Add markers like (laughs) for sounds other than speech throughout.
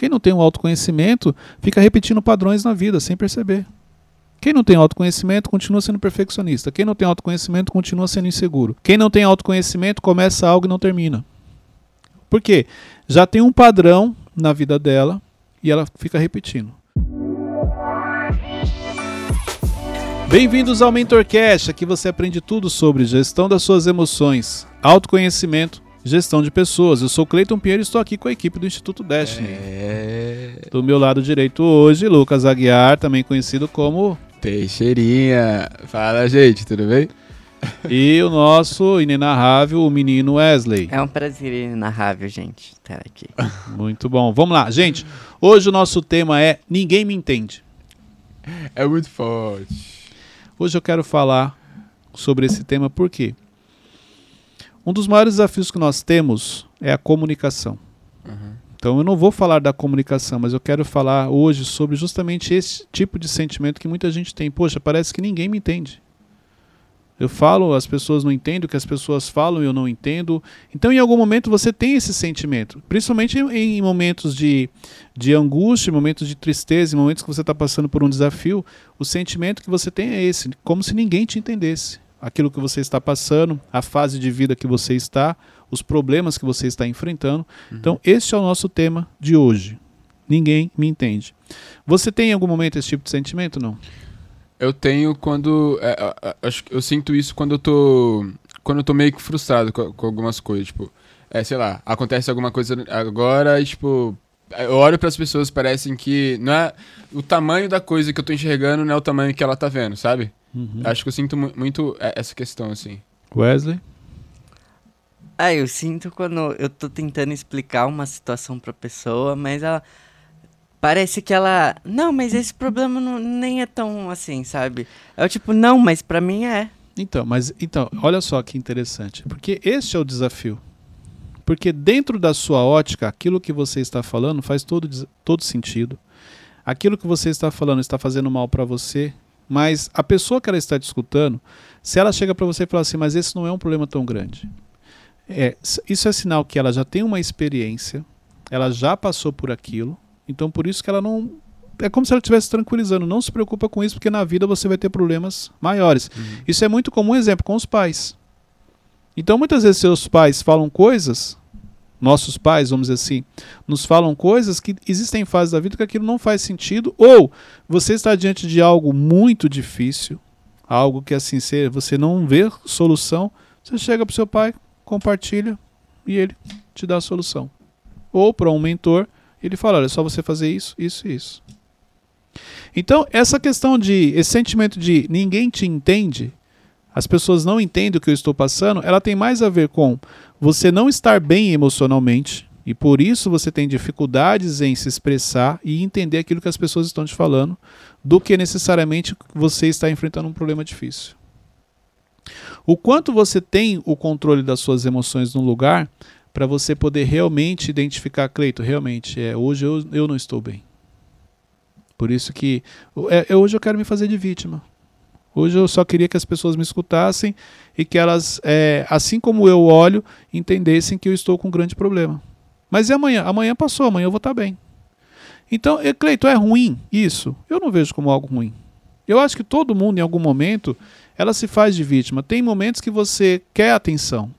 Quem não tem um autoconhecimento fica repetindo padrões na vida sem perceber. Quem não tem autoconhecimento continua sendo perfeccionista. Quem não tem autoconhecimento continua sendo inseguro. Quem não tem autoconhecimento começa algo e não termina. Por quê? Já tem um padrão na vida dela e ela fica repetindo. Bem-vindos ao MentorCast, aqui você aprende tudo sobre gestão das suas emoções, autoconhecimento, gestão de pessoas. Eu sou Cleiton Pinheiro e estou aqui com a equipe do Instituto Destiny. É. Do meu lado direito hoje, Lucas Aguiar, também conhecido como Teixeirinha. Fala, gente, tudo bem? (laughs) e o nosso inenarrável, o menino Wesley. É um prazer inenarrável, gente, estar aqui. (laughs) Muito bom. Vamos lá, gente. Hoje o nosso tema é Ninguém me entende. É muito forte. Hoje eu quero falar sobre esse tema porque um dos maiores desafios que nós temos é a comunicação. Uhum. Então eu não vou falar da comunicação, mas eu quero falar hoje sobre justamente esse tipo de sentimento que muita gente tem. Poxa, parece que ninguém me entende. Eu falo, as pessoas não entendem o que as pessoas falam, eu não entendo. Então, em algum momento, você tem esse sentimento. Principalmente em, em momentos de, de angústia, momentos de tristeza, em momentos que você está passando por um desafio, o sentimento que você tem é esse, como se ninguém te entendesse. Aquilo que você está passando, a fase de vida que você está, os problemas que você está enfrentando. Uhum. Então, esse é o nosso tema de hoje. Ninguém me entende. Você tem em algum momento esse tipo de sentimento, não? Eu tenho quando. É, acho que eu sinto isso quando eu tô. Quando eu tô meio que frustrado com, com algumas coisas. Tipo, é, sei lá, acontece alguma coisa agora e, tipo. Eu olho para as pessoas, parecem que. Não é, o tamanho da coisa que eu tô enxergando não é o tamanho que ela tá vendo, sabe? Uhum. Acho que eu sinto muito essa questão, assim. Wesley? Ah, eu sinto quando eu tô tentando explicar uma situação pra pessoa, mas ela parece que ela. Não, mas esse problema não, nem é tão assim, sabe? É o tipo, não, mas para mim é. Então, mas então, olha só que interessante. Porque este é o desafio. Porque dentro da sua ótica, aquilo que você está falando faz todo, todo sentido. Aquilo que você está falando está fazendo mal para você, mas a pessoa que ela está te escutando, se ela chega para você e fala assim, mas esse não é um problema tão grande. É, isso é sinal que ela já tem uma experiência, ela já passou por aquilo, então por isso que ela não. É como se ela estivesse tranquilizando. Não se preocupa com isso, porque na vida você vai ter problemas maiores. Uhum. Isso é muito comum, exemplo, com os pais. Então muitas vezes seus pais falam coisas, nossos pais, vamos dizer assim, nos falam coisas que existem fases da vida que aquilo não faz sentido, ou você está diante de algo muito difícil, algo que assim você não vê solução, você chega para o seu pai, compartilha e ele te dá a solução. Ou para um mentor, ele fala: olha, é só você fazer isso, isso e isso. Então, essa questão de. Esse sentimento de ninguém te entende, as pessoas não entendem o que eu estou passando, ela tem mais a ver com você não estar bem emocionalmente. E por isso você tem dificuldades em se expressar e entender aquilo que as pessoas estão te falando, do que necessariamente você está enfrentando um problema difícil. O quanto você tem o controle das suas emoções no lugar para você poder realmente identificar, Cleito, realmente, é, hoje eu, eu não estou bem. Por isso que é, é, hoje eu quero me fazer de vítima. Hoje eu só queria que as pessoas me escutassem e que elas, é, assim como eu olho, entendessem que eu estou com um grande problema. Mas e amanhã? Amanhã passou, amanhã eu vou estar bem. Então, Cleito, é ruim isso? Eu não vejo como algo ruim. Eu acho que todo mundo, em algum momento, ela se faz de vítima. Tem momentos que você quer atenção.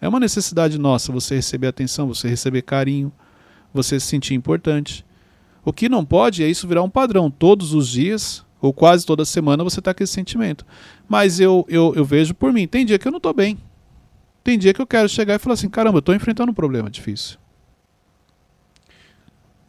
É uma necessidade nossa você receber atenção, você receber carinho, você se sentir importante. O que não pode é isso virar um padrão. Todos os dias, ou quase toda semana, você está com esse sentimento. Mas eu, eu, eu vejo por mim. Tem dia que eu não estou bem. Tem dia que eu quero chegar e falar assim: caramba, eu estou enfrentando um problema difícil.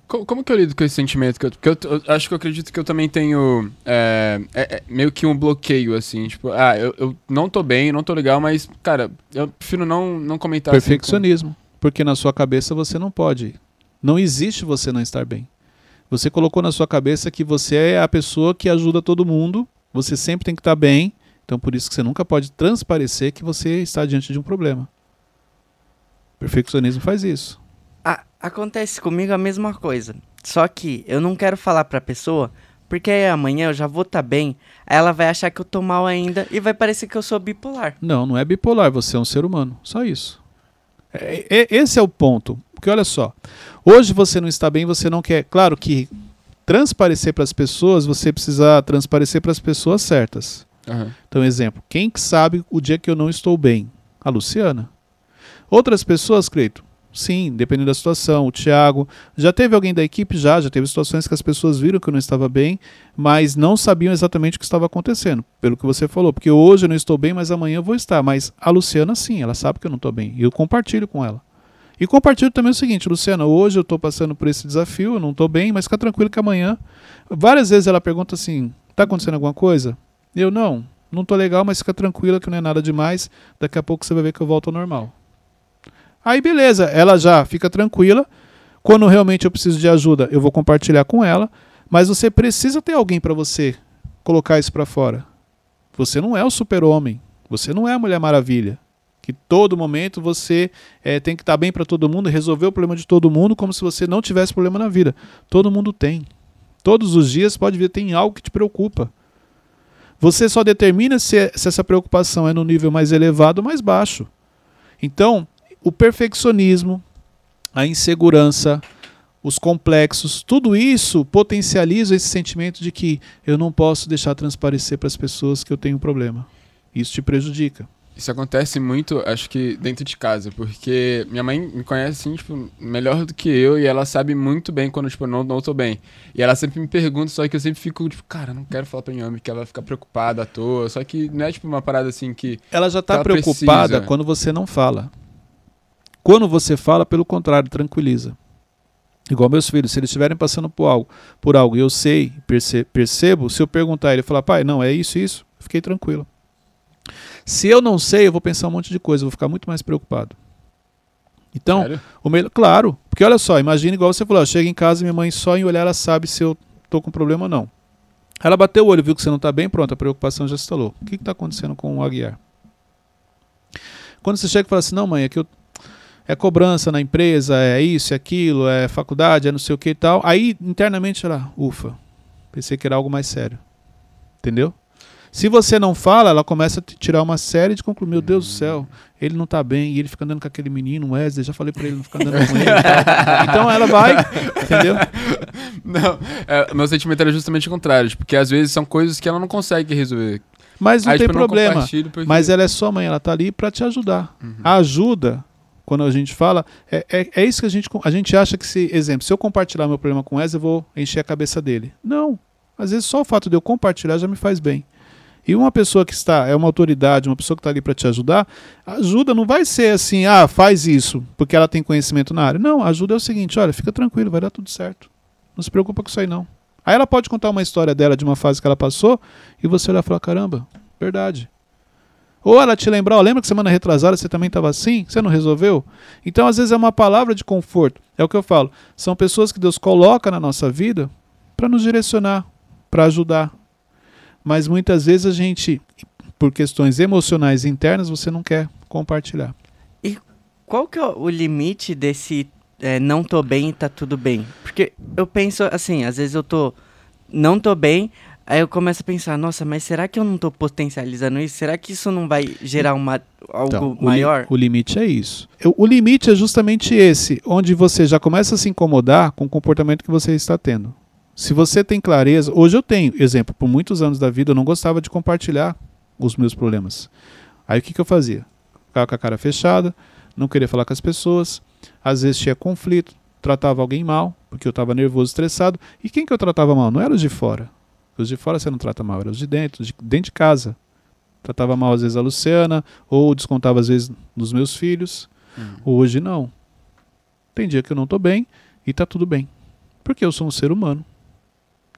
Como que eu lido com esse sentimento? Porque eu, eu, acho que eu acredito que eu também tenho é, é, é, meio que um bloqueio, assim. Tipo, ah, eu, eu não tô bem, não tô legal, mas, cara, eu prefiro não, não comentar. Assim Perfeccionismo. Assim, com... Porque na sua cabeça você não pode. Não existe você não estar bem. Você colocou na sua cabeça que você é a pessoa que ajuda todo mundo, você sempre tem que estar bem, então por isso que você nunca pode transparecer que você está diante de um problema. Perfeccionismo faz isso. Acontece comigo a mesma coisa. Só que eu não quero falar pra pessoa, porque amanhã eu já vou estar tá bem, aí ela vai achar que eu tô mal ainda e vai parecer que eu sou bipolar. Não, não é bipolar, você é um ser humano. Só isso. É, é, esse é o ponto. Porque olha só, hoje você não está bem, você não quer. Claro que transparecer para as pessoas, você precisa transparecer para as pessoas certas. Aham. Então, exemplo, quem que sabe o dia que eu não estou bem? A Luciana. Outras pessoas, Cleito? Sim, dependendo da situação. O Thiago. Já teve alguém da equipe? Já. Já teve situações que as pessoas viram que eu não estava bem, mas não sabiam exatamente o que estava acontecendo. Pelo que você falou. Porque hoje eu não estou bem, mas amanhã eu vou estar. Mas a Luciana, sim, ela sabe que eu não estou bem. E eu compartilho com ela. E compartilho também o seguinte, Luciana, hoje eu estou passando por esse desafio, não estou bem, mas fica tranquilo que amanhã. Várias vezes ela pergunta assim: tá acontecendo alguma coisa? Eu não, não tô legal, mas fica tranquila que não é nada demais. Daqui a pouco você vai ver que eu volto ao normal. Aí beleza, ela já fica tranquila. Quando realmente eu preciso de ajuda, eu vou compartilhar com ela. Mas você precisa ter alguém para você colocar isso para fora. Você não é o super-homem. Você não é a Mulher Maravilha. Que todo momento você eh, tem que estar bem para todo mundo, resolver o problema de todo mundo, como se você não tivesse problema na vida. Todo mundo tem. Todos os dias pode vir, tem algo que te preocupa. Você só determina se, se essa preocupação é no nível mais elevado ou mais baixo. Então, o perfeccionismo, a insegurança, os complexos, tudo isso potencializa esse sentimento de que eu não posso deixar transparecer para as pessoas que eu tenho um problema. Isso te prejudica. Isso acontece muito, acho que dentro de casa, porque minha mãe me conhece, assim, tipo, melhor do que eu e ela sabe muito bem quando, tipo, não, não tô bem. E ela sempre me pergunta, só que eu sempre fico, tipo, cara, não quero falar pra minha mãe, porque ela vai ficar preocupada à toa. Só que não é, tipo, uma parada assim que. Ela já está Ela preocupada precisa. quando você não fala. Quando você fala, pelo contrário, tranquiliza. Igual meus filhos, se eles estiverem passando por algo, por algo e eu sei, perce- percebo, se eu perguntar ele falar, pai, não, é isso, isso, fiquei tranquilo. Se eu não sei, eu vou pensar um monte de coisa, eu vou ficar muito mais preocupado. Então, Sério? o melhor, claro, porque olha só, imagina igual você falou, chega em casa minha mãe só em olhar ela sabe se eu tô com problema ou não. Ela bateu o olho, viu que você não tá bem, pronto, a preocupação já se instalou. O que que tá acontecendo com o Aguiar? Quando você chega e fala assim, não mãe, é que eu é cobrança na empresa, é isso, é aquilo, é faculdade, é não sei o que e tal. Aí internamente ela, ufa, pensei que era algo mais sério. Entendeu? Se você não fala, ela começa a te tirar uma série de conclusões. Meu Deus do céu, ele não tá bem, e ele fica andando com aquele menino, Wesley, já falei pra ele não ficar andando com ele. Então ela vai, (laughs) entendeu? Não, é, meu sentimento era justamente o contrário, tipo, porque às vezes são coisas que ela não consegue resolver. Mas não Aí, tem tipo, não problema. compartilho porque- Mas ela é sua mãe, ela tá ali pra te ajudar. Uhum. A ajuda, quando a gente fala, é, é, é isso que a gente, a gente acha que se, exemplo, se eu compartilhar meu problema com o Wesley, eu vou encher a cabeça dele. Não. Às vezes só o fato de eu compartilhar já me faz bem. E uma pessoa que está, é uma autoridade, uma pessoa que está ali para te ajudar, ajuda não vai ser assim, ah, faz isso, porque ela tem conhecimento na área. Não, ajuda é o seguinte, olha, fica tranquilo, vai dar tudo certo. Não se preocupa com isso aí não. Aí ela pode contar uma história dela de uma fase que ela passou e você olhar e falar, caramba, verdade. Ou ela te lembrar, lembra que semana retrasada você também estava assim? Você não resolveu? Então, às vezes, é uma palavra de conforto. É o que eu falo. São pessoas que Deus coloca na nossa vida para nos direcionar, para ajudar. Mas muitas vezes a gente, por questões emocionais internas, você não quer compartilhar. Qual que é o limite desse é, não tô bem e tá tudo bem? Porque eu penso assim, às vezes eu tô não tô bem, aí eu começo a pensar, nossa, mas será que eu não tô potencializando isso? Será que isso não vai gerar uma, algo Então, o li- maior? O, limite é isso. O limite é justamente esse, onde você já começa a se incomodar com o comportamento que você está tendo. Se você tem clareza, hoje eu tenho, exemplo, por muitos anos da vida eu não gostava de compartilhar os meus problemas. Aí o que, que eu fazia? Ficava com a cara fechada, não queria falar com as pessoas, às vezes tinha conflito, tratava alguém mal, porque eu estava nervoso, estressado. E quem que eu tratava mal? Não era os de fora. Os de fora você não trata mal, era os de dentro, de dentro de casa. Tratava mal às vezes a Luciana, ou descontava às vezes nos meus filhos. Uhum. Hoje não. Tem dia que eu não tô bem e tá tudo bem. Porque eu sou um ser humano.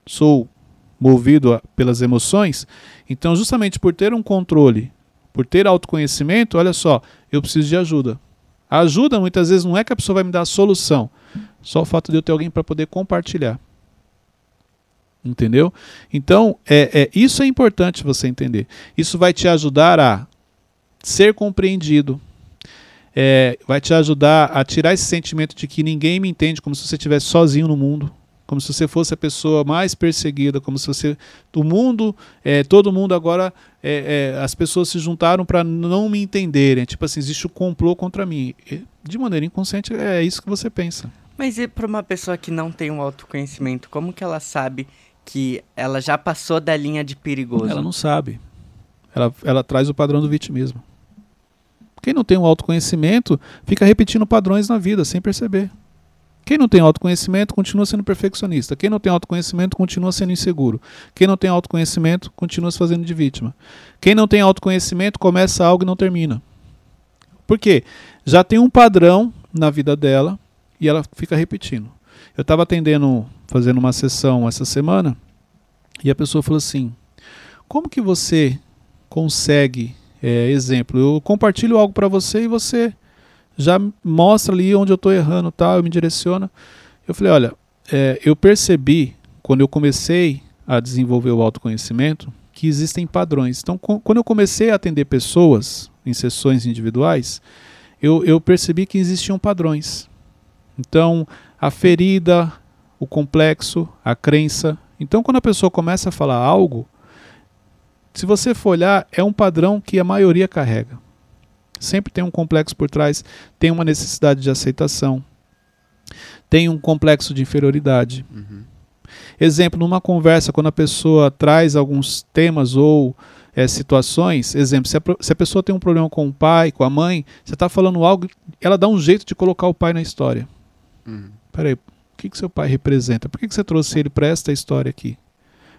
Sou movido a- pelas emoções. Então, justamente por ter um controle, por ter autoconhecimento, olha só, eu preciso de ajuda. A ajuda muitas vezes não é que a pessoa vai me dar a solução, só o fato de eu ter alguém para poder compartilhar. Entendeu? Então, é, é, isso é importante você entender. Isso vai te ajudar a ser compreendido, é, vai te ajudar a tirar esse sentimento de que ninguém me entende, como se você estivesse sozinho no mundo. Como se você fosse a pessoa mais perseguida, como se você. O mundo, é, todo mundo agora, é, é, as pessoas se juntaram para não me entenderem. Tipo assim, existe o um complô contra mim. De maneira inconsciente, é isso que você pensa. Mas e para uma pessoa que não tem um autoconhecimento, como que ela sabe que ela já passou da linha de perigoso? Ela não sabe. Ela, ela traz o padrão do vitimismo. Quem não tem um autoconhecimento fica repetindo padrões na vida sem perceber. Quem não tem autoconhecimento continua sendo perfeccionista. Quem não tem autoconhecimento continua sendo inseguro. Quem não tem autoconhecimento continua se fazendo de vítima. Quem não tem autoconhecimento começa algo e não termina. Por quê? Já tem um padrão na vida dela e ela fica repetindo. Eu estava atendendo, fazendo uma sessão essa semana e a pessoa falou assim: Como que você consegue, é, exemplo, eu compartilho algo para você e você já mostra ali onde eu estou errando, tal, me direciona. Eu falei, olha, é, eu percebi quando eu comecei a desenvolver o autoconhecimento que existem padrões. Então, quando eu comecei a atender pessoas em sessões individuais, eu, eu percebi que existiam padrões. Então, a ferida, o complexo, a crença. Então, quando a pessoa começa a falar algo, se você for olhar, é um padrão que a maioria carrega. Sempre tem um complexo por trás, tem uma necessidade de aceitação, tem um complexo de inferioridade. Uhum. Exemplo, numa conversa, quando a pessoa traz alguns temas ou é, situações, exemplo, se a, se a, pessoa tem um problema com o pai, com a mãe, você está falando algo, ela dá um jeito de colocar o pai na história. Uhum. Peraí, o que, que seu pai representa? Por que, que você trouxe ele para esta história aqui?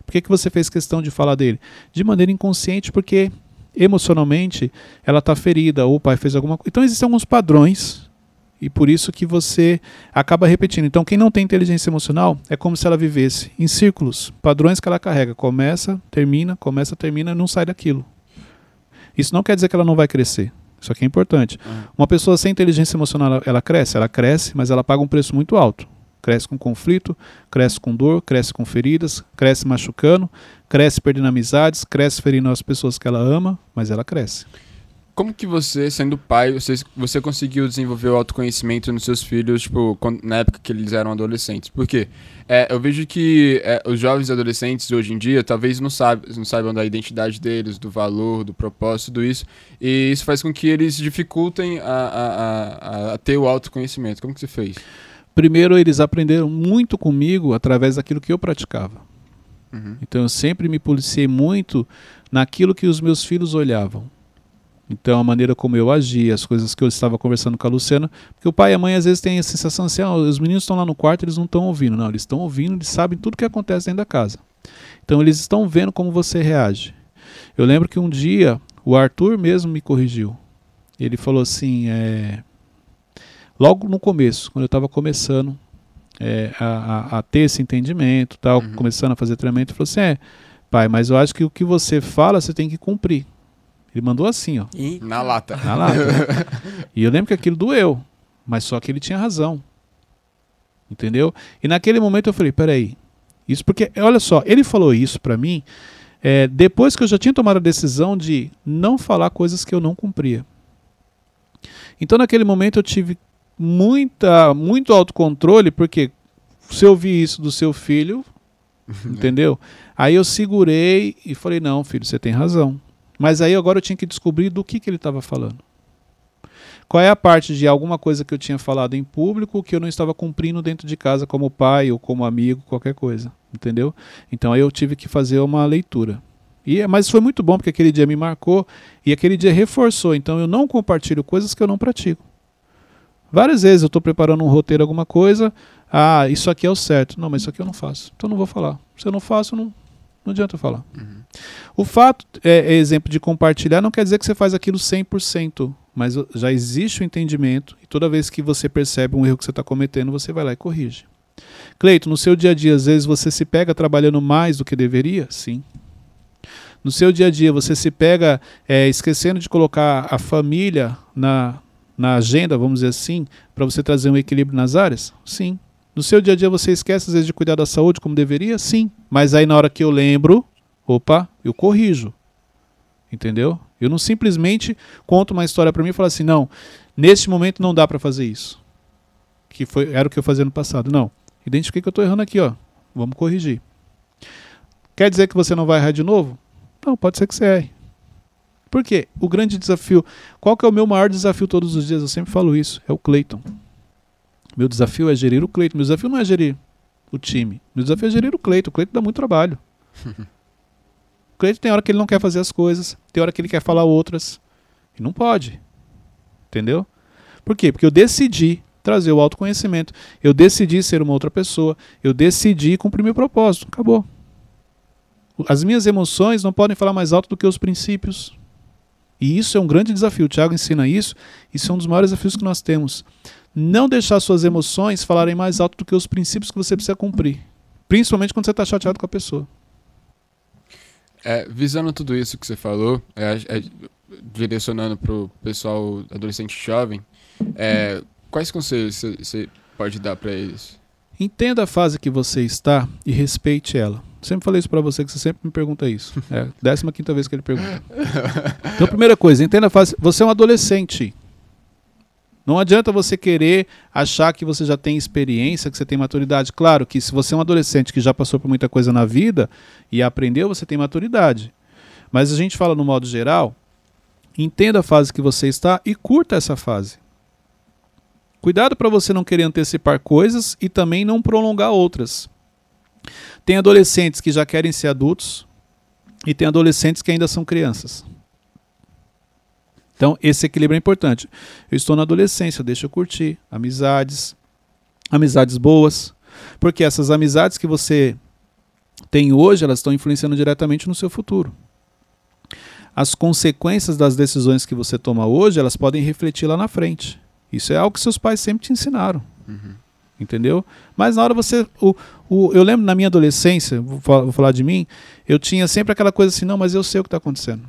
Por que, que você fez questão de falar dele? De maneira inconsciente, porque emocionalmente ela está ferida, ou o pai fez alguma coisa. Então existem alguns padrões e por isso que você acaba repetindo. Então quem não tem inteligência emocional é como se ela vivesse em círculos, padrões que ela carrega, começa, termina, começa, termina, não sai daquilo. Isso não quer dizer que ela não vai crescer. Isso aqui é importante. Uhum. Uma pessoa sem inteligência emocional, ela cresce, ela cresce, mas ela paga um preço muito alto. Cresce com conflito, cresce com dor, cresce com feridas, cresce machucando, cresce perdendo amizades, cresce ferindo as pessoas que ela ama, mas ela cresce. Como que você, sendo pai, você, você conseguiu desenvolver o autoconhecimento nos seus filhos, tipo, quando, na época que eles eram adolescentes? Por quê? É, eu vejo que é, os jovens adolescentes hoje em dia talvez não, saib não saibam da identidade deles, do valor, do propósito, tudo isso. E isso faz com que eles dificultem a, a, a, a ter o autoconhecimento. Como que você fez? Primeiro, eles aprenderam muito comigo através daquilo que eu praticava. Uhum. Então, eu sempre me policiei muito naquilo que os meus filhos olhavam. Então, a maneira como eu agia, as coisas que eu estava conversando com a Luciana, porque o pai e a mãe às vezes têm a sensação assim: ah, os meninos estão lá no quarto, eles não estão ouvindo. Não, eles estão ouvindo, eles sabem tudo que acontece dentro da casa. Então, eles estão vendo como você reage. Eu lembro que um dia o Arthur mesmo me corrigiu. Ele falou assim: é, logo no começo, quando eu estava começando é, a, a, a, ter esse entendimento, tal, uhum. começando a fazer treinamento, ele falou assim: é, pai, mas eu acho que o que você fala você tem que cumprir. Ele mandou assim, ó. E? Na lata. Na lata. (laughs) e eu lembro que aquilo doeu, mas só que ele tinha razão. Entendeu? E naquele momento eu falei: peraí, isso porque, olha só, ele falou isso para mim é, depois que eu já tinha tomado a decisão de não falar coisas que eu não cumpria. Então naquele momento eu tive muita, muito autocontrole, porque se eu vi isso do seu filho, entendeu? Aí eu segurei e falei, não, filho, você tem razão. Mas aí agora eu tinha que descobrir do que, que ele estava falando. Qual é a parte de alguma coisa que eu tinha falado em público que eu não estava cumprindo dentro de casa como pai ou como amigo, qualquer coisa, entendeu? Então aí eu tive que fazer uma leitura. E, mas foi muito bom porque aquele dia me marcou e aquele dia reforçou. Então eu não compartilho coisas que eu não pratico. Várias vezes eu estou preparando um roteiro, alguma coisa. Ah, isso aqui é o certo. Não, mas isso aqui eu não faço. Então eu não vou falar. Se eu não faço, não, não adianta eu falar. Uhum. O fato, é, é, exemplo de compartilhar, não quer dizer que você faz aquilo 100%. Mas já existe o entendimento. E toda vez que você percebe um erro que você está cometendo, você vai lá e corrige. Cleito, no seu dia a dia, às vezes você se pega trabalhando mais do que deveria? Sim. No seu dia a dia, você se pega é, esquecendo de colocar a família na, na agenda, vamos dizer assim, para você trazer um equilíbrio nas áreas? Sim. No seu dia a dia você esquece às vezes de cuidar da saúde como deveria? Sim. Mas aí na hora que eu lembro, opa, eu corrijo. Entendeu? Eu não simplesmente conto uma história para mim e falo assim, não, neste momento não dá para fazer isso. Que foi era o que eu fazia no passado. Não. Identifiquei que eu estou errando aqui, ó. Vamos corrigir. Quer dizer que você não vai errar de novo? Não, pode ser que você erre. Por quê? O grande desafio. Qual que é o meu maior desafio todos os dias? Eu sempre falo isso. É o Cleiton. Meu desafio é gerir o Cleiton. Meu desafio não é gerir o time. Meu desafio é gerir o Cleiton. O Cleiton dá muito trabalho. (laughs) o Cleiton tem hora que ele não quer fazer as coisas, tem hora que ele quer falar outras. E não pode. Entendeu? Por quê? Porque eu decidi trazer o autoconhecimento. Eu decidi ser uma outra pessoa. Eu decidi cumprir meu propósito. Acabou. As minhas emoções não podem falar mais alto do que os princípios. E isso é um grande desafio. O Tiago ensina isso. Isso é um dos maiores desafios que nós temos. Não deixar suas emoções falarem mais alto do que os princípios que você precisa cumprir. Principalmente quando você está chateado com a pessoa. É, visando tudo isso que você falou, é, é, direcionando para o pessoal adolescente jovem, é, quais conselhos você pode dar para eles? Entenda a fase que você está e respeite ela. Sempre falei isso para você, que você sempre me pergunta isso. É a décima quinta vez que ele pergunta. Então, primeira coisa, entenda fase. Você é um adolescente. Não adianta você querer achar que você já tem experiência, que você tem maturidade. Claro que se você é um adolescente que já passou por muita coisa na vida e aprendeu, você tem maturidade. Mas a gente fala no modo geral, entenda a fase que você está e curta essa fase. Cuidado para você não querer antecipar coisas e também não prolongar outras. Tem adolescentes que já querem ser adultos e tem adolescentes que ainda são crianças. Então, esse equilíbrio é importante. Eu estou na adolescência, deixa eu curtir amizades, amizades boas, porque essas amizades que você tem hoje, elas estão influenciando diretamente no seu futuro. As consequências das decisões que você toma hoje, elas podem refletir lá na frente. Isso é algo que seus pais sempre te ensinaram. Uhum. Entendeu? Mas na hora você. O, o, eu lembro na minha adolescência, vou falar, vou falar de mim, eu tinha sempre aquela coisa assim: não, mas eu sei o que está acontecendo.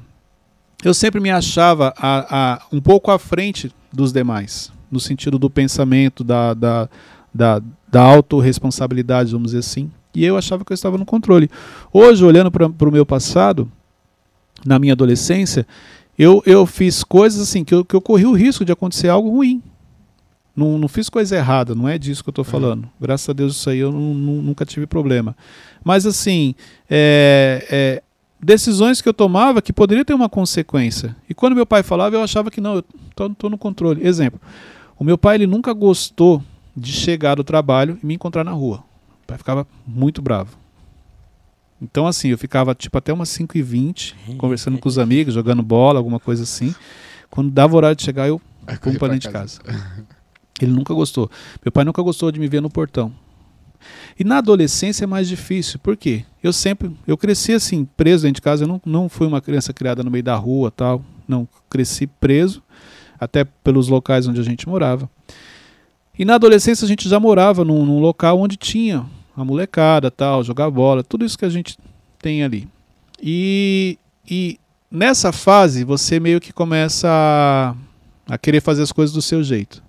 Eu sempre me achava a, a, um pouco à frente dos demais, no sentido do pensamento, da, da, da, da autorresponsabilidade, vamos dizer assim. E eu achava que eu estava no controle. Hoje, olhando para o meu passado, na minha adolescência, eu, eu fiz coisas assim que eu, que eu corri o risco de acontecer algo ruim. Não, não fiz coisa errada, não é disso que eu estou falando. Uhum. Graças a Deus isso aí eu não, não, nunca tive problema. Mas assim, é, é, decisões que eu tomava que poderiam ter uma consequência. E quando meu pai falava, eu achava que não, eu estou no controle. Exemplo, o meu pai ele nunca gostou de chegar do trabalho e me encontrar na rua. O pai ficava muito bravo. Então, assim, eu ficava tipo até umas 5h20, conversando com os amigos, jogando bola, alguma coisa assim. Quando dava horário de chegar, eu fui para dentro de casa. (laughs) Ele nunca gostou. Meu pai nunca gostou de me ver no portão. E na adolescência é mais difícil. Por quê? Eu sempre, eu cresci assim, preso dentro de casa. Eu não, não fui uma criança criada no meio da rua tal. Não, cresci preso, até pelos locais onde a gente morava. E na adolescência a gente já morava num, num local onde tinha a molecada, tal, jogar bola, tudo isso que a gente tem ali. E, e nessa fase você meio que começa a, a querer fazer as coisas do seu jeito.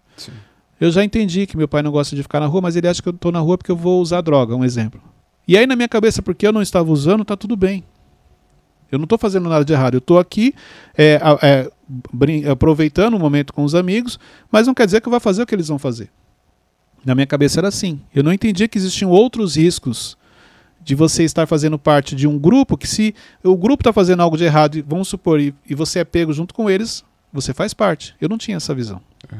Eu já entendi que meu pai não gosta de ficar na rua, mas ele acha que eu estou na rua porque eu vou usar droga, um exemplo. E aí na minha cabeça, porque eu não estava usando, tá tudo bem. Eu não estou fazendo nada de errado. Eu estou aqui é, é, aproveitando o momento com os amigos, mas não quer dizer que eu vou fazer o que eles vão fazer. Na minha cabeça era assim. Eu não entendia que existiam outros riscos de você estar fazendo parte de um grupo que se o grupo está fazendo algo de errado, vamos supor, e, e, você é pego junto com eles, você faz parte. Eu não tinha essa visão. Uhum.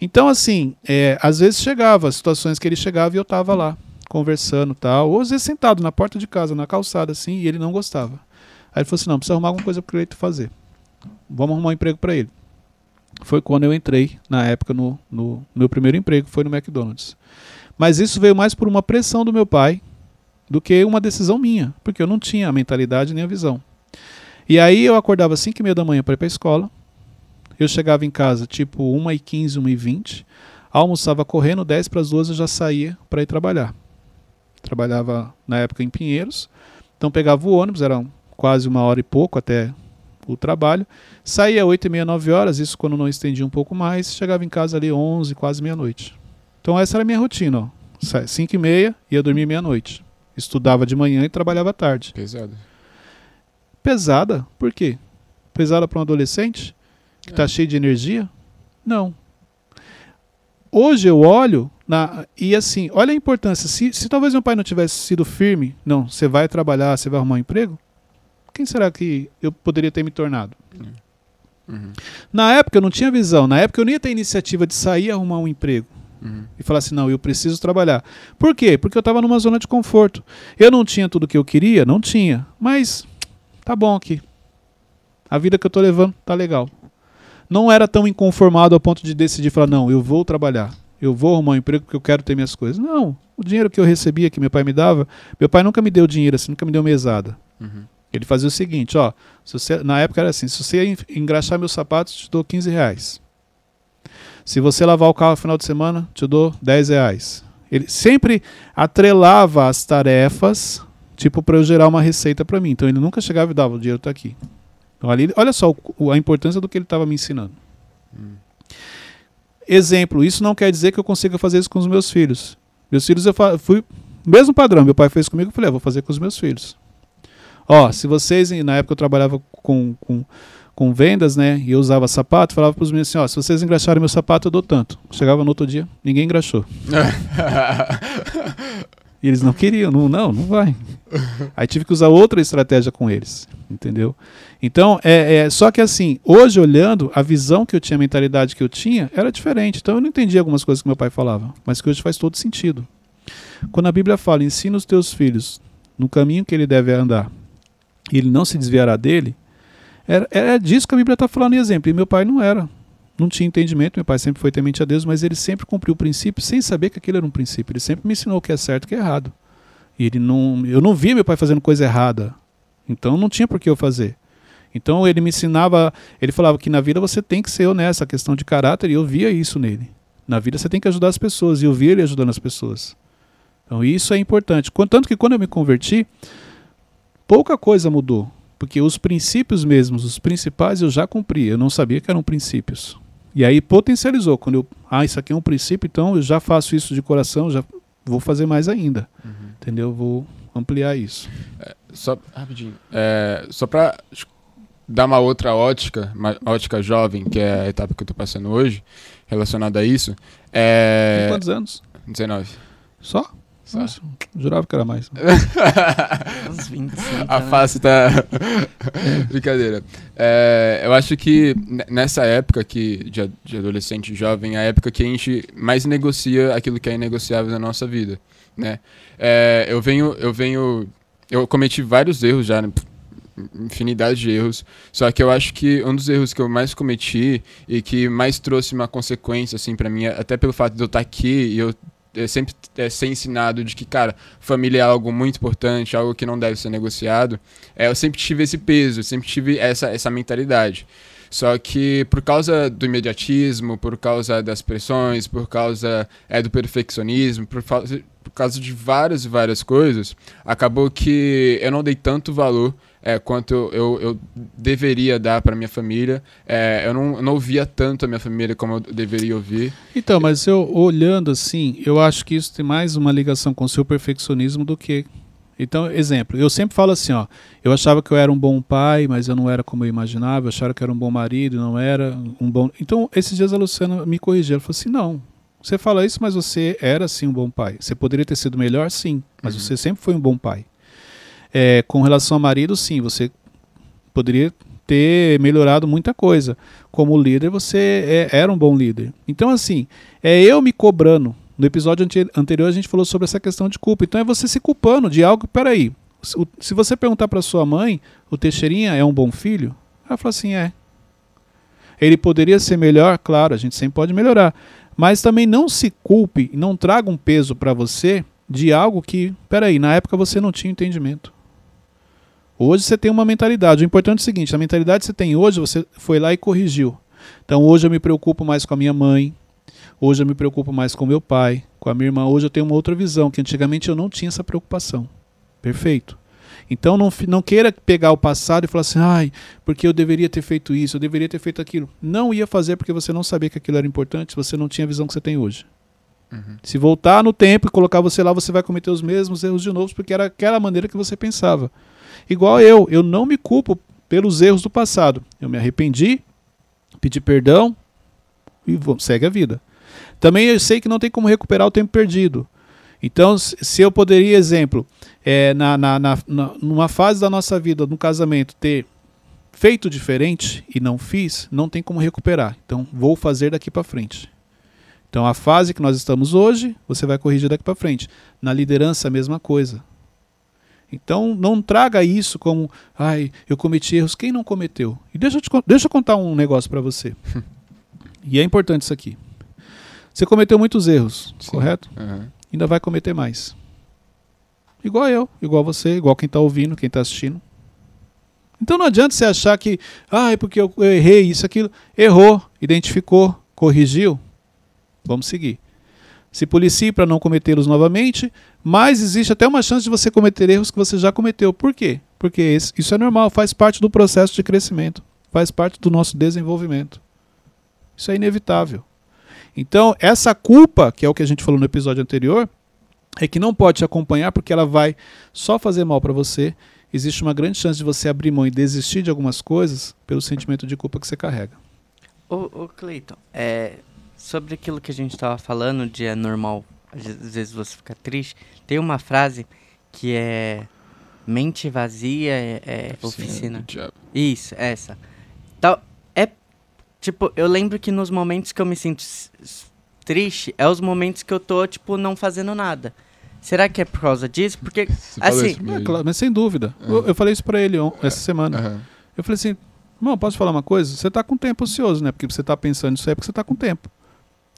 Então, assim, é, às vezes chegava, situações que ele chegava e eu estava lá, conversando tal, ou às vezes sentado na porta de casa, na calçada, assim, e ele não gostava. Aí ele falou assim, não, precisa arrumar alguma coisa para o Cleito fazer. Vamos arrumar um emprego para ele foi quando eu entrei, na época, no, no meu primeiro emprego, foi no McDonald's. Mas isso veio mais por uma pressão do meu pai do que uma decisão minha, porque eu não tinha a mentalidade nem a visão. E aí eu acordava às 5 e meia da manhã para ir para a escola, eu chegava em casa tipo 1h15, 1h20, almoçava correndo, 10 para as 2 eu já saía para ir trabalhar. Trabalhava na época em Pinheiros, então pegava o ônibus, era quase uma hora e pouco até o trabalho. Saía 8 e meia, 9 horas, isso quando não estendia um pouco mais, chegava em casa ali 11, quase meia-noite. Então essa era a minha rotina, ó. 5 e meia, ia dormir meia-noite. Estudava de manhã e trabalhava tarde. Pesada. Pesada? Por quê? Pesada para um adolescente que está é. cheio de energia? Não. Hoje eu olho, Na, e assim, olha a importância. Se, se talvez meu pai não tivesse sido firme, não, você vai trabalhar, você vai arrumar um emprego, quem será que eu poderia ter me tornado? Uhum. Na época eu não tinha visão, na época eu não ia ter iniciativa de sair e arrumar um emprego. Uhum. E falar assim, não, eu preciso trabalhar. Por quê? Porque eu estava numa zona de conforto. Eu não tinha tudo o que eu queria? Não tinha. Mas tá bom aqui. A vida que eu tô levando tá legal. Não era tão inconformado ao ponto de decidir falar, não, eu vou trabalhar. Eu vou arrumar um emprego porque eu quero ter minhas coisas. Não. O dinheiro que eu recebia, que meu pai me dava, meu pai nunca me deu dinheiro assim, nunca me deu mesada. Uhum. Ele fazia o seguinte, ó, se você- na época era assim, se você en- engraxar meus sapatos, te dou 15 reais. Se você lavar o carro no final de semana, te dou 10 reais. Ele sempre atrelava as tarefas, tipo, para eu gerar uma receita para mim. Então ele nunca chegava e dava, o dinheiro tá aqui. Então ali, olha só a importância do que ele estava me ensinando. Exemplo, isso não quer dizer que eu consiga fazer isso com os meus filhos. Meus filhos eu fui mesmo padrão, meu pai fez comigo, eu falei, ah, vou fazer com os meus filhos. Ó, se vocês, na época eu trabalhava com, com, com vendas, né, e eu usava sapato, falava para os meninos assim, ó, se vocês engraxarem meu sapato, eu dou tanto. Chegava no outro dia, ninguém engraxou. (laughs) E eles não queriam, não, não, não vai. Aí tive que usar outra estratégia com eles, entendeu? Então, é, é só que assim, hoje olhando, a visão que eu tinha, a mentalidade que eu tinha, era diferente. Então eu não entendia algumas coisas que meu pai falava, mas que hoje faz todo sentido. Quando a Bíblia fala, ensina os teus filhos no caminho que ele deve andar, e ele não se desviará dele, era, era disso que a Bíblia está falando em exemplo. E meu pai não era. Não tinha entendimento, meu pai sempre foi temente a Deus, mas ele sempre cumpriu o princípio sem saber que aquilo era um princípio. Ele sempre me ensinou o que é certo e o que é errado. E ele não, eu não via meu pai fazendo coisa errada. Então não tinha por que eu fazer. Então ele me ensinava, ele falava que na vida você tem que ser honesto, a questão de caráter, e eu via isso nele. Na vida você tem que ajudar as pessoas, e eu via ele ajudando as pessoas. Então isso é importante. Tanto que quando eu me converti, pouca coisa mudou. Porque os princípios mesmos, os principais, eu já cumpri. Eu não sabia que eram princípios. E aí potencializou. Quando eu, ah, isso aqui é um princípio, então eu já faço isso de coração, já vou fazer mais ainda. Entendeu? Vou ampliar isso. Só, rapidinho. É, só pra acho, dar uma outra ótica, uma ótica jovem, que é a etapa que eu tô passando hoje, relacionada a isso. Tem É. quantos anos? 19. Só? Nossa, jurava que era mais. (laughs) Uns 25. A né? face tá. (laughs) Brincadeira. É, eu acho que ne- nessa época que, de, de adolescente jovem, é a época que a gente mais negocia aquilo que é inegociável na nossa vida. Né? É, eu venho. Eu venho. Eu cometi vários erros já, né? infinidade de erros. Só que eu acho que um dos erros que eu mais cometi e que mais trouxe uma consequência, assim, para mim, até pelo fato de eu estar aqui e eu é, sempre é, ser ensinado de que, cara, família é algo muito importante, algo que não deve ser negociado, é, eu sempre tive esse peso, sempre tive essa, essa mentalidade. Só que por causa do imediatismo, por causa das pressões, por causa é, do perfeccionismo, por, por causa de várias e várias coisas, acabou que eu não dei tanto valor é, quanto eu, eu, eu deveria dar para minha família. É, eu não, eu não ouvia tanto a minha família como eu deveria ouvir. Então, mas eu olhando assim, eu acho que isso tem mais uma ligação com o seu perfeccionismo do que. Então, exemplo, eu sempre falo assim, ó, eu achava que eu era um bom pai, mas eu não era como eu imaginava, eu achava que eu era um bom marido, não era um bom. Então, esses dias a Luciana me corrigiu, ela falou assim: "Não, você fala isso, mas você era sim um bom pai. Você poderia ter sido melhor, sim, mas Uhum. você sempre foi um bom pai. É, com relação a marido, sim, você poderia ter melhorado muita coisa. Como líder, você é- era um bom líder. Então, assim, é eu me cobrando. No episódio ante- anterior, a gente falou sobre essa questão de culpa. Então, é você se culpando de algo. Peraí, se você perguntar para sua mãe, o Teixeirinha é um bom filho? Ela fala assim: é. Ele poderia ser melhor? Claro, a gente sempre pode melhorar. Mas também não se culpe não traga um peso para você de algo que, peraí, na época você não tinha entendimento. Hoje você tem uma mentalidade. O importante é o seguinte: a mentalidade que você tem hoje, você foi lá e corrigiu. Então hoje eu me preocupo mais com a minha mãe, hoje eu me preocupo mais com meu pai, com a minha irmã. Hoje eu tenho uma outra visão, que antigamente eu não tinha essa preocupação. Perfeito. Então não, não queira pegar o passado e falar assim, ai, porque eu deveria ter feito isso, eu deveria ter feito aquilo. Não ia fazer porque você não sabia que aquilo era importante, você não tinha a visão que você tem hoje. Uhum. Se voltar no tempo e colocar você lá, você vai cometer os mesmos erros de novo, porque era aquela maneira que você pensava. Igual eu, eu não me culpo pelos erros do passado. Eu me arrependi, pedi perdão e vou, segue a vida. Também eu sei que não tem como recuperar o tempo perdido. Então, se eu poderia, exemplo, é, na, na, na- numa fase da nossa vida, no casamento, ter feito diferente e não fiz, não tem como recuperar. Então, vou fazer daqui para frente. Então, a fase que nós estamos hoje, você vai corrigir daqui para frente. Na liderança, a mesma coisa. Então, não traga isso como, ai, eu cometi erros. Quem não cometeu? E deixa eu, te deixa eu contar um negócio para você. (laughs) e é importante isso aqui. Você cometeu muitos erros, Sim. correto? Aham. Ainda vai cometer mais. Igual eu, igual você, igual quem está ouvindo, quem está assistindo. Então não adianta você achar que, ah, é porque eu errei isso, aquilo. Errou, identificou, corrigiu. Vamos seguir. Se policie para não cometê-los novamente, mas existe até uma chance de você cometer erros que você já cometeu. Por quê? Porque isso é normal, faz parte do processo de crescimento, faz parte do nosso desenvolvimento. Isso é inevitável. Então, essa culpa, que é o que a gente falou no episódio anterior, é que não pode te acompanhar porque ela vai só fazer mal para você. Existe uma grande chance de você abrir mão e desistir de algumas coisas pelo sentimento de culpa que você carrega. Ô, Cleiton, é, sobre aquilo que a gente tava falando de é normal, às ve- às vezes você fica triste, tem uma frase que é mente vazia é, é oficina. Isso, essa. Tal, é, tipo, eu lembro que nos momentos que eu me sinto triste, é os momentos que eu tô, tipo, não fazendo nada. Será que é por causa disso? Porque, Você assim, isso É, claro, mas sem dúvida. Eu, eu falei isso para ele on- essa semana. Aham. Eu falei assim, irmão, posso falar uma coisa? Você tá com tempo ocioso, né? Porque você tá pensando nisso aí porque você tá com tempo.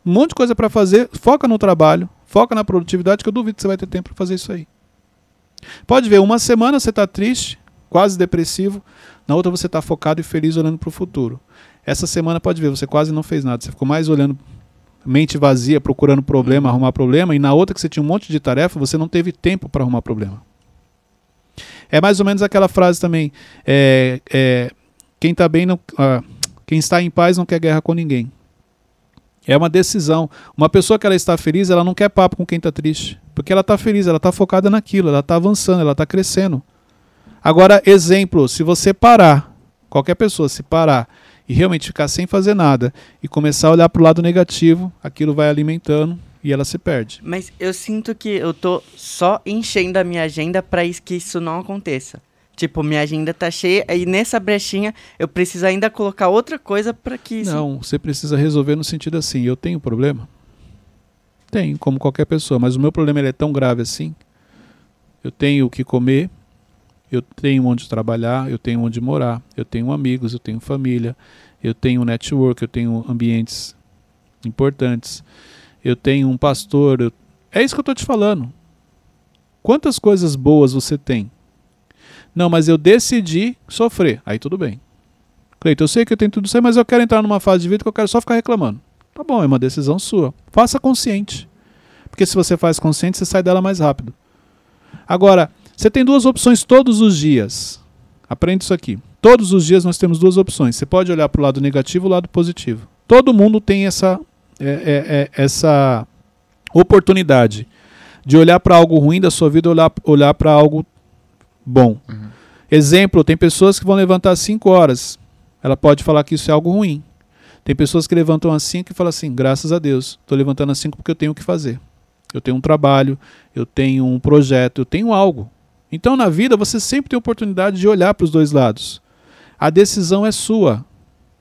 Um monte de coisa para fazer, foca no trabalho, foca na produtividade, que eu duvido que você vai ter tempo para fazer isso aí. Pode ver, uma semana você tá triste, quase depressivo, na outra você tá focado e feliz olhando para o futuro. Essa semana pode ver, você quase não fez nada, você ficou mais olhando mente vazia, procurando problema, arrumar problema, e na outra que você tinha um monte de tarefa, você não teve tempo para arrumar problema. É mais ou menos aquela frase também, é, é, quem tá bem não, ah, quem está em paz não quer guerra com ninguém. É uma decisão. Uma pessoa que ela está feliz, ela não quer papo com quem está triste, porque ela está feliz, ela está focada naquilo, ela está avançando, ela está crescendo. Agora, exemplo, se você parar, qualquer pessoa se parar e realmente ficar sem fazer nada e começar a olhar para o lado negativo, aquilo vai alimentando e ela se perde. mas eu sinto que eu tô só enchendo a minha agenda is- que isso não aconteça. Tipo, minha agenda tá cheia e nessa brechinha eu preciso ainda colocar outra coisa pra que. Não, você precisa resolver no sentido assim, eu tenho problema? Tenho, como qualquer pessoa, mas o meu problema ele é tão grave assim. Eu tenho o que comer, eu tenho onde trabalhar, eu tenho onde morar, eu tenho amigos, eu tenho família, eu tenho network, eu tenho ambientes importantes, eu tenho um pastor. eu- É isso que eu estou te falando. Quantas coisas boas você tem? Não, mas eu decidi sofrer. Aí tudo bem. Cleiton, eu sei que eu tenho tudo isso mas eu quero entrar numa fase de vida que eu quero só ficar reclamando. Tá bom, é uma decisão sua. Faça consciente. Porque se você faz consciente, você sai dela mais rápido. Agora, você tem duas opções todos os dias. Aprende isso aqui. Todos os dias nós temos duas opções. Você pode olhar para o lado negativo e o lado positivo. Todo mundo tem essa, é, é, é, essa oportunidade de olhar para algo ruim da sua vida olhar, olhar para algo bom. Uhum. Exemplo, tem pessoas que vão levantar às 5 horas. Ela pode falar que isso é algo ruim. Tem pessoas que levantam às 5 e falam assim: graças a Deus, estou levantando às 5 porque eu tenho o que fazer. Eu tenho um trabalho, eu tenho um projeto, eu tenho algo. Então na vida você sempre tem oportunidade de olhar para os dois lados. A decisão é sua.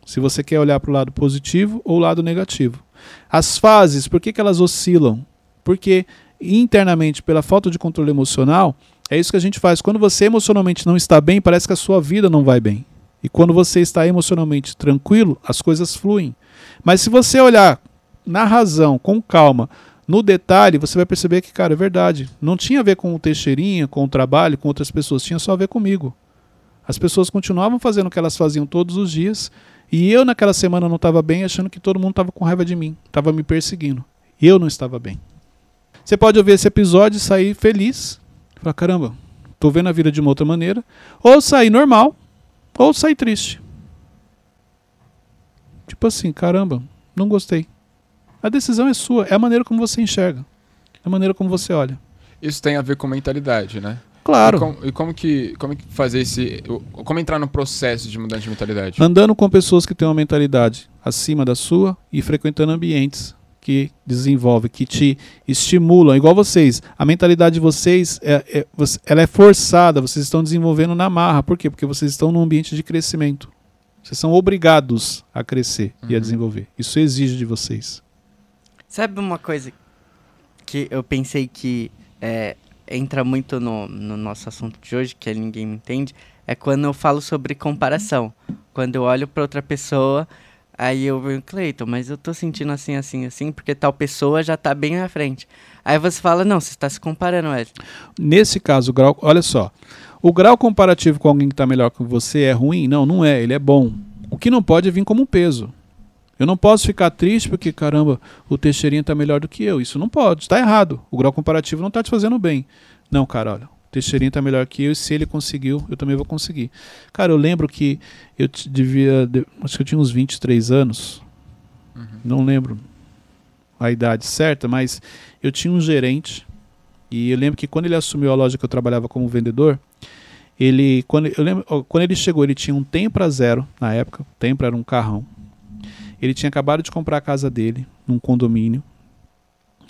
Se você quer olhar para o lado positivo ou o lado negativo. As fases, por que, que elas oscilam? Porque internamente, pela falta de controle emocional, é isso que a gente faz. Quando você emocionalmente não está bem, parece que a sua vida não vai bem. E quando você está emocionalmente tranquilo, as coisas fluem. Mas se você olhar na razão, com calma, no detalhe, você vai perceber que, cara, é verdade. Não tinha a ver com o Teixeirinha, com o trabalho, com outras pessoas, tinha só a ver comigo. As pessoas continuavam fazendo o que elas faziam todos os dias, e eu naquela semana não estava bem, achando que todo mundo estava com raiva de mim, estava me perseguindo. Eu não estava bem. Você pode ouvir esse episódio e sair feliz, falar, caramba, tô vendo a vida de uma outra maneira, ou sair normal, ou sair triste. Tipo assim, caramba, não gostei. A decisão é sua, é a maneira como você enxerga, é a maneira como você olha. Isso tem a ver com mentalidade, né? Claro. E, com- e como que como que fazer esse, como entrar no processo de mudança de mentalidade? Andando com pessoas que têm uma mentalidade acima da sua e frequentando ambientes que desenvolve, que te estimulam, igual vocês. A mentalidade de vocês é, é, ela é forçada, vocês estão desenvolvendo na marra. Por quê? Porque vocês estão num ambiente de crescimento. Vocês são obrigados a crescer uhum. e a uhum. desenvolver. Isso exige de vocês. Sabe uma coisa que eu pensei que é, entra muito no, no nosso assunto de hoje, que ninguém me entende, é quando eu falo sobre comparação. Quando eu olho para outra pessoa Aí eu venho, Cleiton, mas eu tô sentindo assim, assim, assim, porque tal pessoa já tá bem na frente. Aí você fala, não, você está se comparando, Ed. Nesse caso, o grau, olha só. O grau comparativo com alguém que está melhor que você é ruim? Não, não é, ele é bom. O que não pode é vir como um peso. Eu não posso ficar triste porque, caramba, o Teixeirinha está melhor do que eu. Isso não pode, está errado. O grau comparativo não está te fazendo bem. Não, cara, olha, Teixeirinha tá melhor que eu, e se ele conseguiu, eu também vou conseguir. Cara, eu lembro que eu devia. Acho que eu tinha uns 23 anos. Uhum. Não lembro a idade certa, mas eu tinha um gerente. E eu lembro que quando ele assumiu a loja que eu trabalhava como vendedor, ele. Quando, eu lembro, quando ele chegou, ele tinha um Tempra zero na época. O Tempra era um carrão. Ele tinha acabado de comprar a casa dele, num condomínio.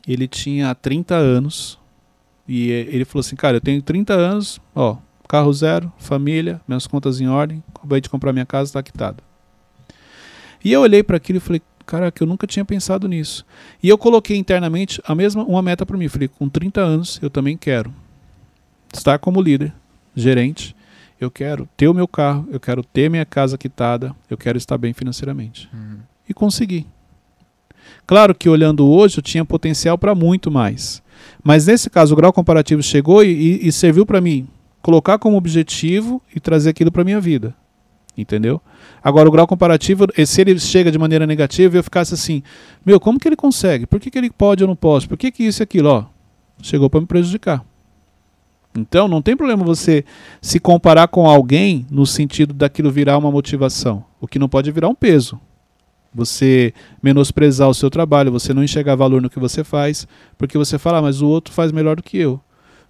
Ele tinha 30 anos e ele falou assim, cara, eu tenho 30 anos, ó, carro zero, família, minhas contas em ordem, acabei de comprar minha casa, está quitada. E eu olhei para aquilo e falei, caraca, eu nunca tinha pensado nisso. E eu coloquei internamente a mesma uma meta para mim, falei, com 30 anos eu também quero estar como líder, gerente, eu quero ter o meu carro, eu quero ter minha casa quitada, eu quero estar bem financeiramente. Uhum. E consegui. Claro que olhando hoje eu tinha potencial para muito mais. Mas nesse caso, o grau comparativo chegou e, e serviu para mim colocar como objetivo e trazer aquilo para minha vida. Entendeu? Agora, o grau comparativo, se ele chega de maneira negativa, eu ficasse assim: meu, como que ele consegue? Por que, que ele pode ou não posso? Por que, que isso e aquilo? Ó, chegou para me prejudicar. Então, não tem problema você se comparar com alguém no sentido daquilo virar uma motivação. O que não pode virar um peso você menosprezar o seu trabalho, você não enxergar valor no que você faz, porque você fala, ah, mas o outro faz melhor do que eu.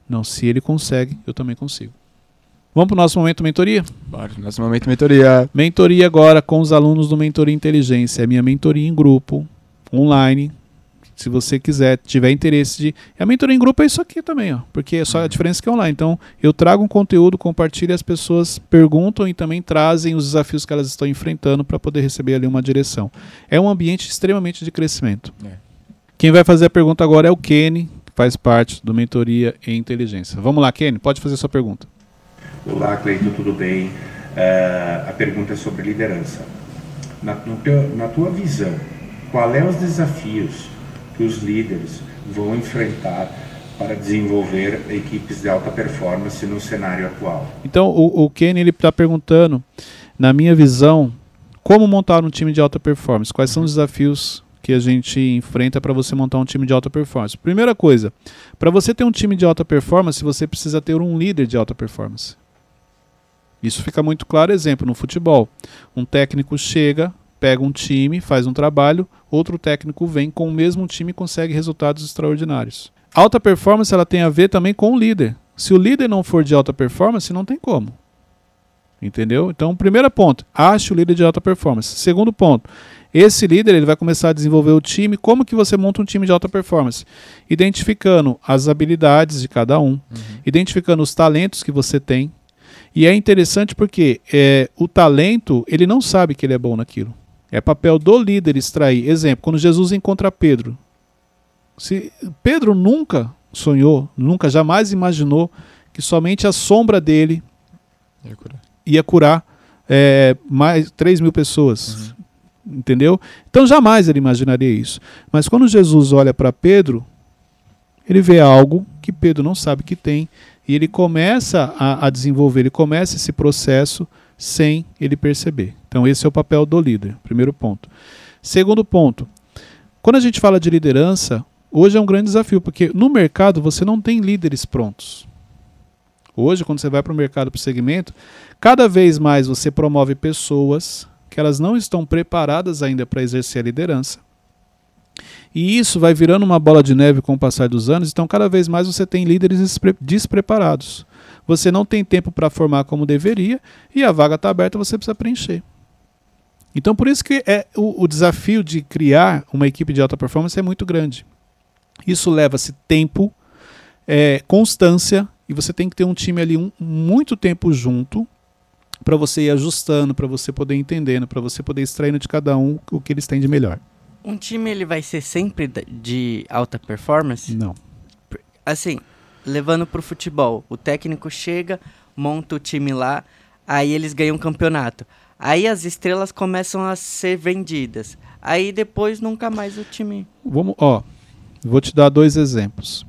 Não, se ele consegue, eu também consigo. Vamos para o nosso momento mentoria? Bora, nosso momento mentoria. Mentoria agora com os alunos do Mentoria Inteligência. É minha mentoria em grupo, online, se você quiser, tiver interesse de. A mentoria em grupo é isso aqui também, ó. Porque é só a uhum. diferença que é online. Então, eu trago um conteúdo, compartilho e as pessoas perguntam e também trazem os desafios que elas estão enfrentando para poder receber ali uma direção. É um ambiente extremamente de crescimento. É. Quem vai fazer a pergunta agora é o Kenny, que faz parte do Mentoria em Inteligência. Vamos lá, Kenny, pode fazer a sua pergunta. Olá, Cleiton, tudo bem? Uh, a pergunta é sobre liderança. Na, teu, na tua visão, qual é os desafios que os líderes vão enfrentar para desenvolver equipes de alta performance no cenário atual. Então, o, o Kenny ele está perguntando, na minha visão, como montar um time de alta performance? Quais são os desafios que a gente enfrenta para você montar um time de alta performance? Primeira coisa, para você ter um time de alta performance, você precisa ter um líder de alta performance. Isso fica muito claro, exemplo, no futebol. Um técnico chega, pega um time, faz um trabalho, outro técnico vem com o mesmo time e consegue resultados extraordinários. Alta performance ela tem a ver também com o líder. Se o líder não for de alta performance, não tem como. Entendeu? Então, primeiro ponto, ache o líder de alta performance. Segundo ponto, esse líder ele vai começar a desenvolver o time. Como que você monta um time de alta performance? Identificando as habilidades de cada um, uhum. identificando os talentos que você tem. E é interessante porque é, o talento ele não sabe que ele é bom naquilo. É papel do líder extrair. Exemplo, quando Jesus encontra Pedro. Se Pedro nunca sonhou, nunca, jamais imaginou que somente a sombra dele ia curar, ia curar é, mais 3 mil pessoas. Uhum. Entendeu? Então jamais ele imaginaria isso. Mas quando Jesus olha para Pedro, ele vê algo que Pedro não sabe que tem e ele começa a, a desenvolver, ele começa esse processo sem ele perceber. Então, esse é o papel do líder, primeiro ponto. Segundo ponto, quando a gente fala de liderança, hoje é um grande desafio, porque no mercado você não tem líderes prontos. Hoje, quando você vai para o mercado, para o segmento, cada vez mais você promove pessoas que elas não estão preparadas ainda para exercer a liderança. E isso vai virando uma bola de neve com o passar dos anos, então cada vez mais você tem líderes despreparados você não tem tempo para formar como deveria e a vaga está aberta, você precisa preencher. Então, por isso que é, o, o desafio de criar uma equipe de alta performance é muito grande. Isso leva-se tempo, é, constância, e você tem que ter um time ali um, muito tempo junto para você ir ajustando, para você poder entendendo, para você poder extraindo de cada um o que eles têm de melhor. Um time ele vai ser sempre de alta performance? Não. Assim, levando pro futebol, o técnico chega, monta o time lá, aí eles ganham um campeonato. Aí as estrelas começam a ser vendidas. Aí depois nunca mais o time. Vamos, ó, vou te dar dois exemplos.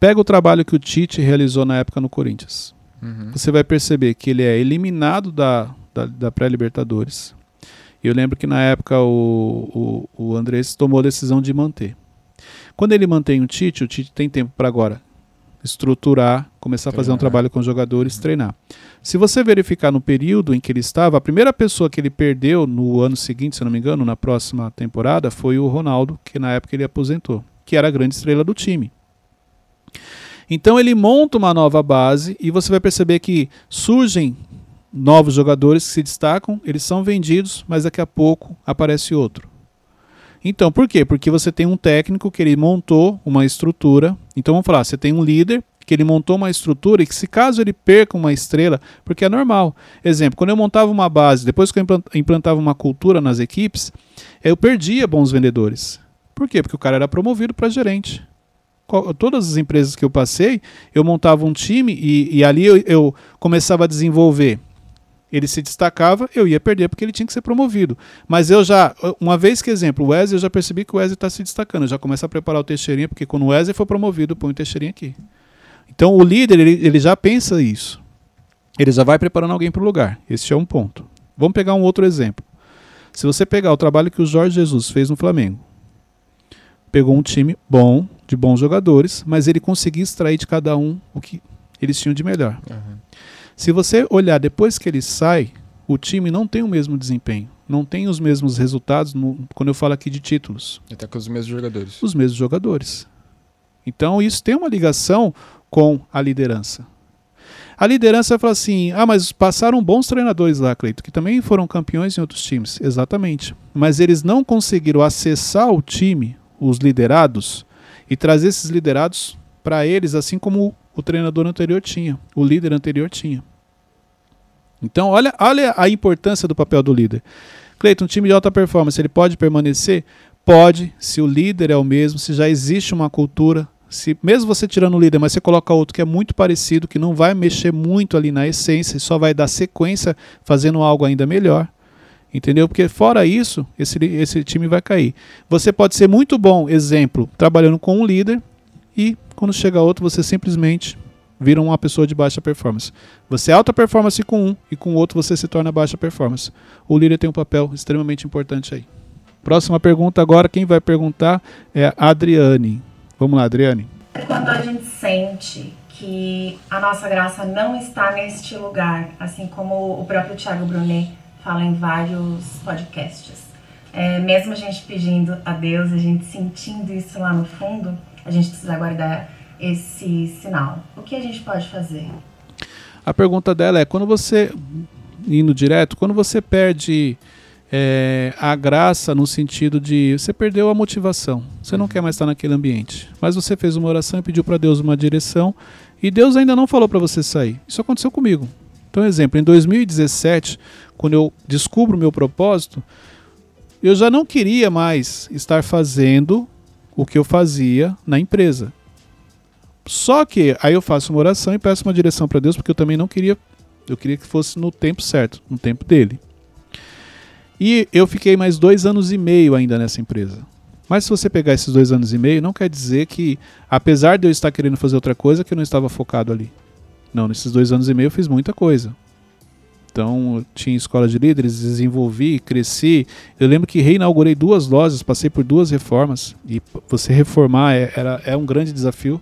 Pega o trabalho que o Tite realizou na época no Corinthians. Uhum. Você vai perceber que ele é eliminado da, da, da pré-Libertadores. E eu lembro que na época o, o, o Andrés tomou a decisão de manter. Quando ele mantém o Tite, o Tite tem tempo para agora estruturar, começar a fazer um Treinar. trabalho com os jogadores, treinar. Se você verificar no período em que ele estava, a primeira pessoa que ele perdeu no ano seguinte, se não me engano, na próxima temporada, foi o Ronaldo, que na época ele aposentou, que era a grande estrela do time. Então ele monta uma nova base e você vai perceber que surgem novos jogadores que se destacam, eles são vendidos, mas daqui a pouco aparece outro. Então, por quê? Porque você tem um técnico que ele montou uma estrutura. Então vamos falar, você tem um líder que ele montou uma estrutura e que se caso ele perca uma estrela, porque é normal. Exemplo, quando eu montava uma base, depois que eu implan- implantava uma cultura nas equipes, eu perdia bons vendedores. Por quê? Porque o cara era promovido para gerente. Todas as empresas que eu passei, eu montava um time e, e ali eu, eu começava a desenvolver. Ele se destacava, eu ia perder porque ele tinha que ser promovido. Mas eu já, uma vez que exemplo, o Wesley, eu já percebi que o Wesley está se destacando. Eu já começo a preparar o Teixeirinha, porque quando o Wesley for promovido, põe o Teixeirinha aqui. Então o líder, ele, ele já pensa isso. Ele já vai preparando alguém para o lugar. Esse é um ponto. Vamos pegar um outro exemplo. Se você pegar o trabalho que o Jorge Jesus fez no Flamengo, pegou um time bom, de bons jogadores, mas ele conseguiu extrair de cada um o que eles tinham de melhor. Uhum. Se você olhar depois que ele sai, o time não tem o mesmo desempenho, não tem os mesmos resultados no- quando eu falo aqui de títulos, Até com os mesmos jogadores. os mesmos jogadores. Então isso tem uma ligação com a liderança. A liderança fala assim: ah, mas passaram bons treinadores lá, Cleito, que também foram campeões em outros times. Exatamente. Mas eles não conseguiram acessar o time, os liderados, e trazer esses liderados para eles, assim como o treinador anterior tinha, o líder anterior tinha. Então, olha, olha a importância do papel do líder. Cleiton, um time de alta performance, ele pode permanecer? Pode, se o líder é o mesmo, se já existe uma cultura, se mesmo você tirando o líder, mas você coloca outro que é muito parecido, que não vai mexer muito ali na essência, só vai dar sequência fazendo algo ainda melhor. Entendeu? Porque fora isso, esse, esse time vai cair. Você pode ser muito bom, exemplo, trabalhando com um líder, e quando chega outro, você simplesmente vira uma pessoa de baixa performance. Você é alta performance com um e com o outro você se torna baixa performance. O líder tem um papel extremamente importante aí. Próxima pergunta agora, quem vai perguntar é a Adriane. Vamos lá, Adriane. Quando a gente sente que a nossa graça não está neste lugar, assim como o próprio Thiago Brunet fala em vários podcasts. É, mesmo a gente pedindo a Deus, a gente sentindo isso lá no fundo, a gente precisa guardar esse sinal. O que a gente pode fazer? A pergunta dela é: quando você, indo direto, quando você perde é, a graça no sentido de você perdeu a motivação, você não quer mais estar naquele ambiente, mas você fez uma oração e pediu para Deus uma direção e Deus ainda não falou para você sair. Isso aconteceu comigo. Então, exemplo, em 2017, quando eu descubro o meu propósito, eu já não queria mais estar fazendo o que eu fazia na empresa. Só que aí eu faço uma oração e peço uma direção para Deus, porque eu também não queria, eu queria que fosse no tempo certo, no tempo dele. E eu fiquei mais dois anos e meio ainda nessa empresa. Mas se você pegar esses dois anos e meio, não quer dizer que, apesar de eu estar querendo fazer outra coisa, que eu não estava focado ali. Não, nesses dois anos e meio eu fiz muita coisa. Então, eu tinha escola de líderes, desenvolvi, cresci. Eu lembro que reinaugurei duas lojas, passei por duas reformas. E você reformar é, era, é um grande desafio,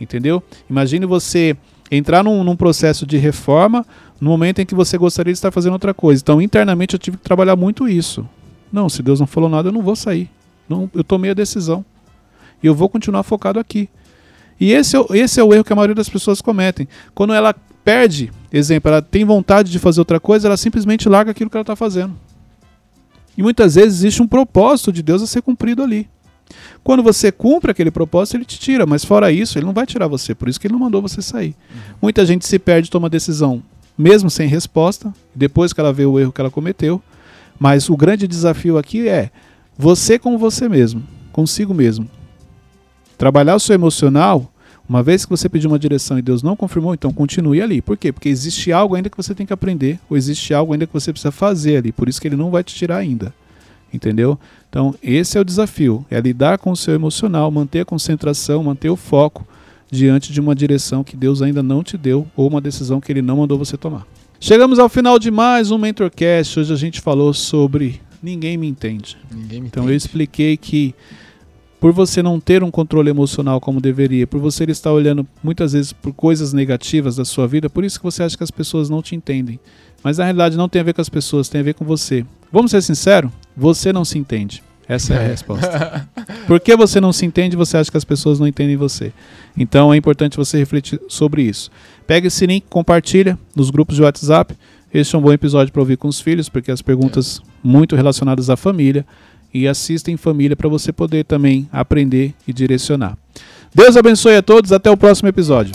entendeu? Imagine você entrar num, num processo de reforma no momento em que você gostaria de estar fazendo outra coisa. Então, internamente, eu tive que trabalhar muito isso. Não, se Deus não falou nada, eu não vou sair. Não, eu tomei a decisão. E eu vou continuar focado aqui. E esse é, esse é o erro que a maioria das pessoas cometem. Quando ela perde, exemplo, ela tem vontade de fazer outra coisa, ela simplesmente larga aquilo que ela está fazendo. E muitas vezes existe um propósito de Deus a ser cumprido ali. Quando você cumpre aquele propósito, ele te tira, mas fora isso, ele não vai tirar você, por isso que ele não mandou você sair. Uhum. Muita gente se perde, toma decisão, mesmo sem resposta, depois que ela vê o erro que ela cometeu. Mas o grande desafio aqui é você com você mesmo, consigo mesmo. Trabalhar o seu emocional, uma vez que você pediu uma direção e Deus não confirmou, então continue ali. Por quê? Porque existe algo ainda que você tem que aprender, ou existe algo ainda que você precisa fazer ali, por isso que ele não vai te tirar ainda. Entendeu? Então, esse é o desafio: é lidar com o seu emocional, manter a concentração, manter o foco diante de uma direção que Deus ainda não te deu ou uma decisão que ele não mandou você tomar. Chegamos ao final de mais um Mentorcast. Hoje a gente falou sobre ninguém me entende. Ninguém me então entende. eu expliquei que por você não ter um controle emocional como deveria, por você estar olhando muitas vezes por coisas negativas da sua vida, por isso que você acha que as pessoas não te entendem. Mas na realidade não tem a ver com as pessoas, tem a ver com você. Vamos ser sinceros? Você não se entende. Essa é a é. resposta. Por que você não se entende você acha que as pessoas não entendem você? Então é importante você refletir sobre isso. Pega esse link, compartilha nos grupos de WhatsApp. Este é um bom episódio para ouvir com os filhos, porque as perguntas é. muito relacionadas à família. E assista em família para você poder também aprender e direcionar. Deus abençoe a todos. Até o próximo episódio.